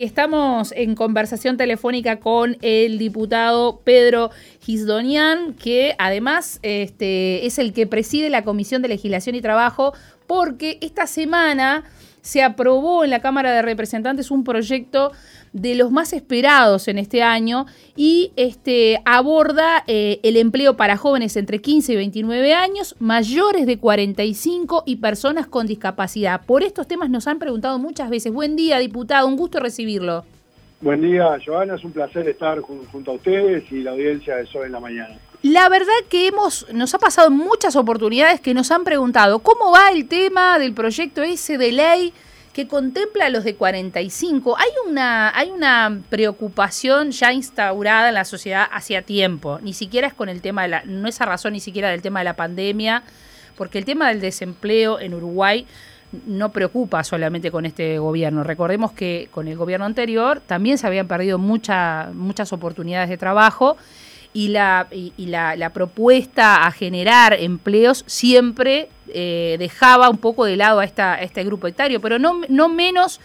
Estamos en conversación telefónica con el diputado Pedro Gisdonian, que además este, es el que preside la Comisión de Legislación y Trabajo, porque esta semana se aprobó en la Cámara de Representantes un proyecto de los más esperados en este año y este, aborda eh, el empleo para jóvenes entre 15 y 29 años, mayores de 45 y personas con discapacidad. Por estos temas nos han preguntado muchas veces. Buen día, diputado, un gusto recibirlo. Buen día, Joana, es un placer estar junto a ustedes y la audiencia de Sol en la mañana. La verdad que hemos, nos ha pasado muchas oportunidades que nos han preguntado cómo va el tema del proyecto ese de ley que contempla a los de 45. Hay una, hay una preocupación ya instaurada en la sociedad hacía tiempo, ni siquiera es con el tema de la, no es razón ni siquiera del tema de la pandemia, porque el tema del desempleo en Uruguay no preocupa solamente con este gobierno. Recordemos que con el gobierno anterior también se habían perdido muchas oportunidades de trabajo y la, y, la, propuesta a generar empleos siempre eh, dejaba un poco de lado a, esta, este grupo etario, pero no, no menos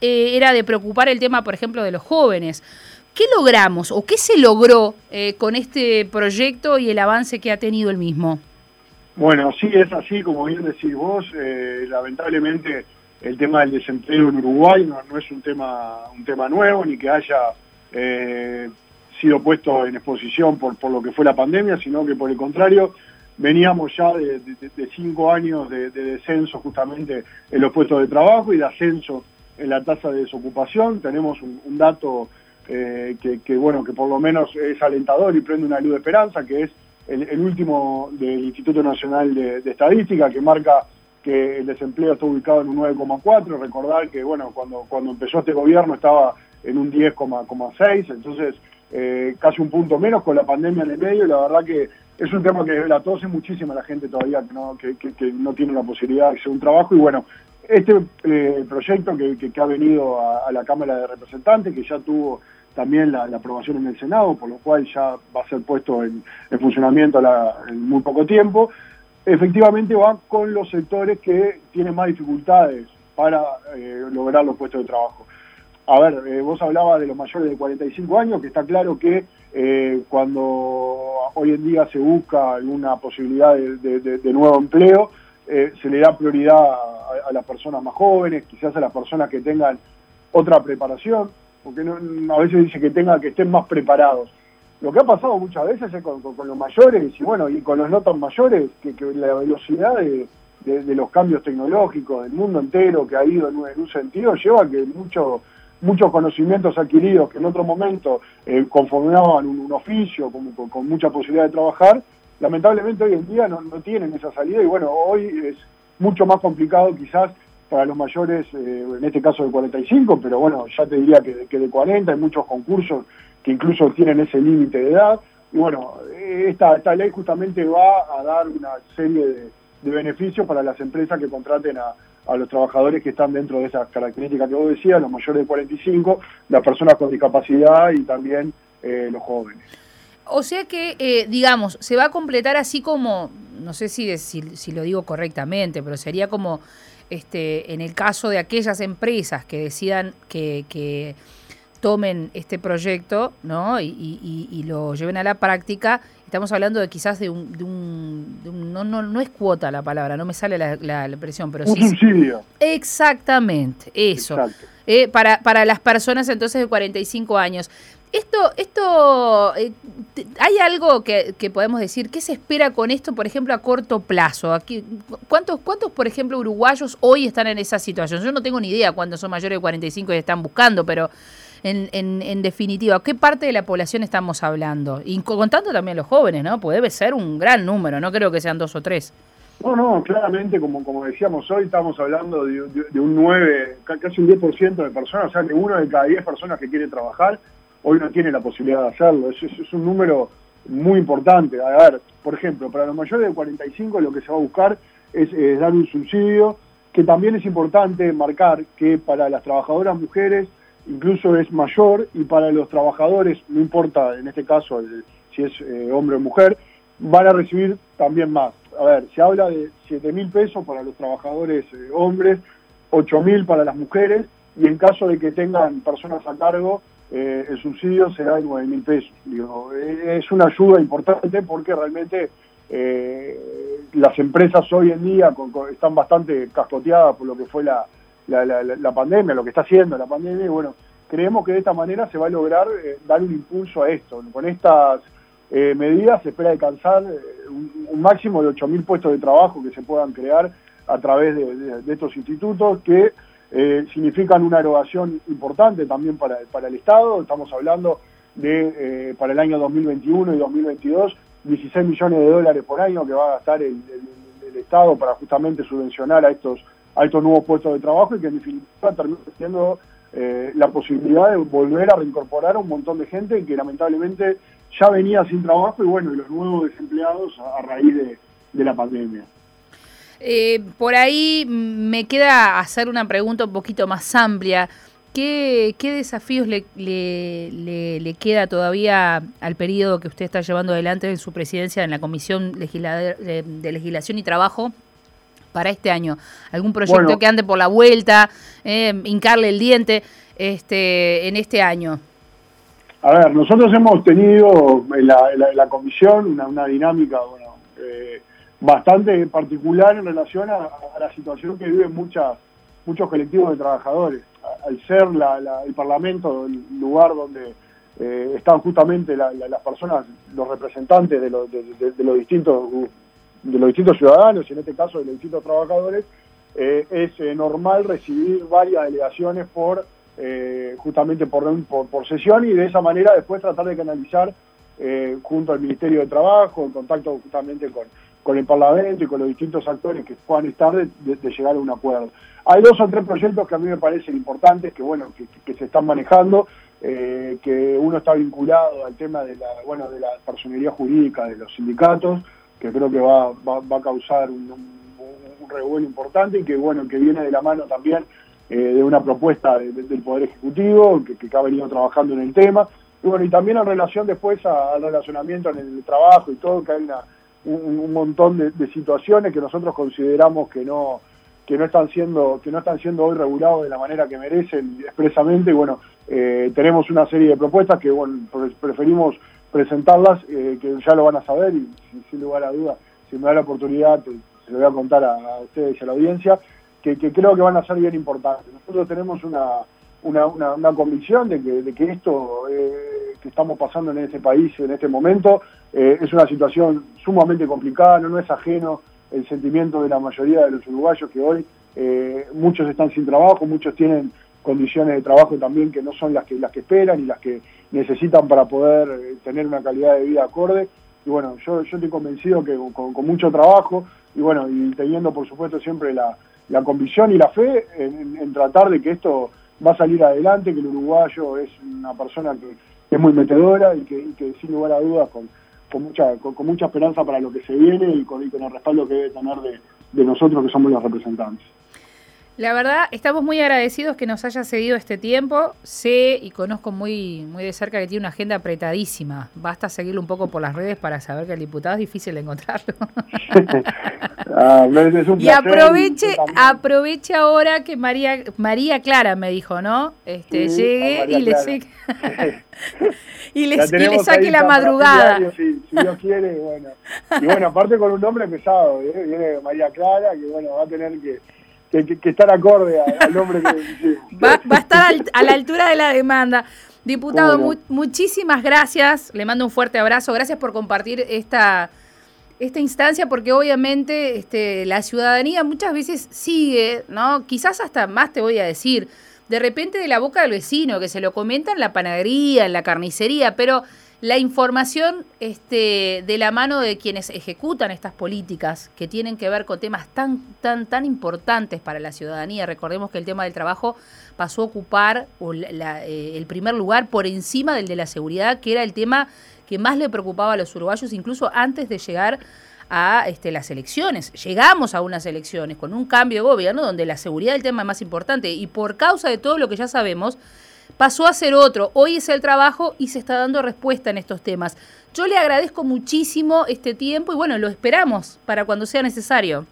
eh, era de preocupar el tema, por ejemplo, de los jóvenes. ¿Qué logramos o qué se logró eh, con este proyecto y el avance que ha tenido el mismo? Bueno, sí, es así, como bien decís vos, lamentablemente el tema del desempleo en Uruguay no, no, es un tema, un tema nuevo, ni que haya sido puesto en exposición por, por lo que fue la pandemia, sino que por el contrario veníamos ya de, cinco años de, descenso justamente en los puestos de trabajo y de ascenso en la tasa de desocupación. Tenemos un, dato eh, que, bueno, que por lo menos es alentador y prende una luz de esperanza, que es el, último del Instituto Nacional de, Estadística, que marca que el desempleo está ubicado en un 9,4. Recordar que, bueno, cuando, cuando empezó este gobierno estaba en un 10,6, entonces eh, casi un punto menos con la pandemia en el medio y la verdad que es un tema que la tose muchísimo a la gente todavía que no, que, no tiene la posibilidad de hacer un trabajo y bueno, este eh, proyecto que, ha venido a, la Cámara de Representantes, que ya tuvo también la, aprobación en el Senado, por lo cual ya va a ser puesto en, funcionamiento en muy poco tiempo, efectivamente va con los sectores que tienen más dificultades para eh, lograr los puestos de trabajo. A ver, eh, vos hablabas de los mayores de 45 años, que está claro que eh, cuando hoy en día se busca alguna posibilidad de, nuevo empleo, eh, se le da prioridad a, las personas más jóvenes, quizás a las personas que tengan otra preparación, porque a veces dice que tengan que estén más preparados. Lo que ha pasado muchas veces es con, los mayores y bueno, y con los no tan mayores, que, la velocidad de, los cambios tecnológicos del mundo entero que ha ido en un, sentido lleva que muchos muchos conocimientos adquiridos que en otro momento eh, conformaban un, oficio con, mucha posibilidad de trabajar, lamentablemente hoy en día no, tienen esa salida y bueno, hoy es mucho más complicado quizás para los mayores, eh, en este caso de 45, pero bueno, ya te diría que, que de 40 hay muchos concursos que incluso tienen ese límite de edad. Y bueno, esta, esta ley justamente va a dar una serie de, de beneficios para las empresas que contraten a, los trabajadores que están dentro de esas características que vos decías, los mayores de 45, las personas con discapacidad y también eh, los jóvenes. O sea que, eh, digamos, se va a completar así como, no sé si, si, lo digo correctamente, pero sería como este, en el caso de aquellas empresas que decidan que tomen este proyecto ¿no? Y, lo lleven a la práctica, estamos hablando de quizás de un... De un, no, no, no, es cuota la palabra, no me sale la, la, expresión, pero sí... subsidio. Exactamente, eso. Eh, para, para las personas entonces de 45 años. Esto, esto eh, ¿hay algo que, que, podemos decir? ¿Qué se espera con esto, por ejemplo, a corto plazo? Aquí, ¿cuántos, ¿Cuántos, por ejemplo, uruguayos hoy están en esa situación? Yo no tengo ni idea cuántos son mayores de 45 y están buscando, pero en, en, en, definitiva, ¿qué parte de la población estamos hablando? Y contando también los jóvenes, ¿no? Pues debe ser un gran número, no creo que sean dos o tres. No, no, claramente, como, como decíamos hoy, estamos hablando de, un 9, casi un 10% de personas, o sea, que uno de cada 10 personas que quiere trabajar, hoy no tiene la posibilidad de hacerlo. Es, es, un número muy importante. A ver, por ejemplo, para los mayores de 45 lo que se va a buscar es, es dar un subsidio, que también es importante marcar que para las trabajadoras mujeres incluso es mayor y para los trabajadores, no importa en este caso si es eh, hombre o mujer, van a recibir también más. A ver, se habla de 7 mil pesos para los trabajadores eh, hombres, 8 mil para las mujeres, y en caso de que tengan personas a cargo, eh, el subsidio será de 9 mil pesos. Digo, eh, es una ayuda importante porque realmente las empresas hoy en día están bastante cascoteadas por lo que fue la, la, pandemia, lo que está haciendo la pandemia, y bueno, creemos que de esta manera se va a lograr dar un impulso a esto. Con estas medidas se espera alcanzar un, máximo de 8.000 puestos de trabajo que se puedan crear a través de estos institutos que eh, significan una erogación importante también para, para el Estado. Estamos hablando de, eh, para el año 2021 y 2022, 16 millones de dólares por año que va a gastar el, Estado para justamente subvencionar a estos, a estos nuevos puestos de trabajo y que en definitiva termina siendo eh, la posibilidad de volver a reincorporar a un montón de gente que lamentablemente ya venía sin trabajo y bueno, y los nuevos desempleados a, raíz de la pandemia. Eh, por ahí me queda hacer una pregunta un poquito más amplia. ¿Qué, desafíos le, le, queda todavía al periodo que usted está llevando adelante en su presidencia en la Comisión de, Legislación y Trabajo para este año? ¿Algún proyecto que ande por la vuelta, eh, hincarle el diente este, en este año? A ver, nosotros hemos tenido en la, comisión una, una dinámica, bueno, eh, bastante particular en relación a, la situación que viven muchas, muchos colectivos de trabajadores. Al ser el Parlamento el lugar donde eh, están justamente las personas, los representantes de, los, de, los distintos de los distintos ciudadanos y en este caso de los distintos trabajadores, eh, es eh, normal recibir varias delegaciones por justamente por, por, por, sesión y de esa manera después tratar de canalizar junto al Ministerio de Trabajo, en contacto justamente con, con el Parlamento y con los distintos actores que puedan estar de, llegar a un acuerdo. Hay dos o tres proyectos que a mí me parecen importantes, que bueno, que, se están manejando, eh, que uno está vinculado al tema de la, bueno, de la personería jurídica de los sindicatos, que creo que va, va, a causar un, un, revuelo importante y que bueno, que viene de la mano también eh, de una propuesta del Poder Ejecutivo, que, que ha venido trabajando en el tema. Y bueno, y también en relación después al relacionamiento en el trabajo y todo, que hay una un, montón de, situaciones que nosotros consideramos que no que no están siendo que no están siendo hoy regulados de la manera que merecen expresamente y bueno eh, tenemos una serie de propuestas que bueno preferimos presentarlas eh, que ya lo van a saber y sin, lugar a duda si me da la oportunidad se lo voy a contar a, ustedes y a la audiencia que, creo que van a ser bien importantes. Nosotros tenemos una una, una, convicción de que, de que esto eh, que estamos pasando en este país en este momento eh, es una situación sumamente complicada, no, es ajeno el sentimiento de la mayoría de los uruguayos que hoy muchos están sin trabajo, muchos tienen condiciones de trabajo también que no son las que las que esperan y las que necesitan para poder eh, tener una calidad de vida acorde. Y bueno, yo, yo estoy convencido que con, mucho trabajo y bueno, y teniendo por supuesto siempre la, la convicción y la fe en, tratar de que esto va a salir adelante, que el uruguayo es una persona que, es muy metedora y que, y sin lugar a dudas con, con mucha, con, mucha esperanza para lo que se viene y con, el respaldo que debe tener de nosotros que somos los representantes. La verdad, estamos muy agradecidos que nos haya cedido este tiempo. Sé y conozco muy, muy de cerca que tiene una agenda apretadísima. Basta seguirlo un poco por las redes para saber que el diputado es difícil de encontrarlo. Ah, y aproveche, aproveche ahora que María, María Clara me dijo, ¿no? Este, llegue y le, y le, saque la madrugada. si, Dios quiere, bueno. Y bueno, aparte con un nombre pesado, ¿eh? viene María Clara, que bueno, va a tener que que, estar acorde al nombre que... Va, va, a estar a la altura de la demanda. Diputado, muchísimas gracias. Le mando un fuerte abrazo. Gracias por compartir esta, esta instancia, porque obviamente este, la ciudadanía muchas veces sigue, ¿no? Quizás hasta más te voy a decir, de repente de la boca del vecino, que se lo comenta en la panadería, en la carnicería, pero la información este, de la mano de quienes ejecutan estas políticas que tienen que ver con temas tan, tan, tan importantes para la ciudadanía. Recordemos que el tema del trabajo pasó a ocupar eh, el primer lugar por encima del de la seguridad, que era el tema que más le preocupaba a los uruguayos, incluso antes de llegar a este, las elecciones. Llegamos a unas elecciones con un cambio de gobierno donde la seguridad es el tema más importante y por causa de todo lo que ya sabemos, pasó a ser otro. Hoy es el trabajo y se está dando respuesta en estos temas. Yo le agradezco muchísimo este tiempo y bueno, lo esperamos para cuando sea necesario.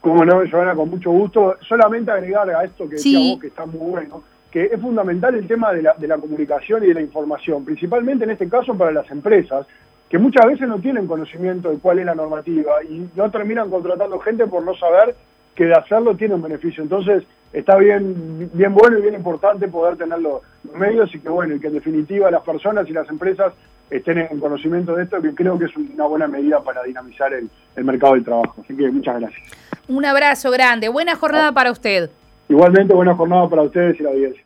Como no, Joana, con mucho gusto. Solamente agregar a esto que decía vos, que está muy bueno, que es fundamental el tema de la, de la comunicación y de la información, principalmente en este caso para las empresas, que muchas veces no tienen conocimiento de cuál es la normativa y no terminan contratando gente por no saber que de hacerlo tiene un beneficio. Entonces, está bien, bien bueno y bien importante poder tener los, medios y que bueno, y que en definitiva las personas y las empresas estén en conocimiento de esto, que creo que es una buena medida para dinamizar el, el mercado del trabajo. Así que muchas gracias. Un abrazo grande, buena jornada para usted. Igualmente, buena jornada para ustedes y la audiencia.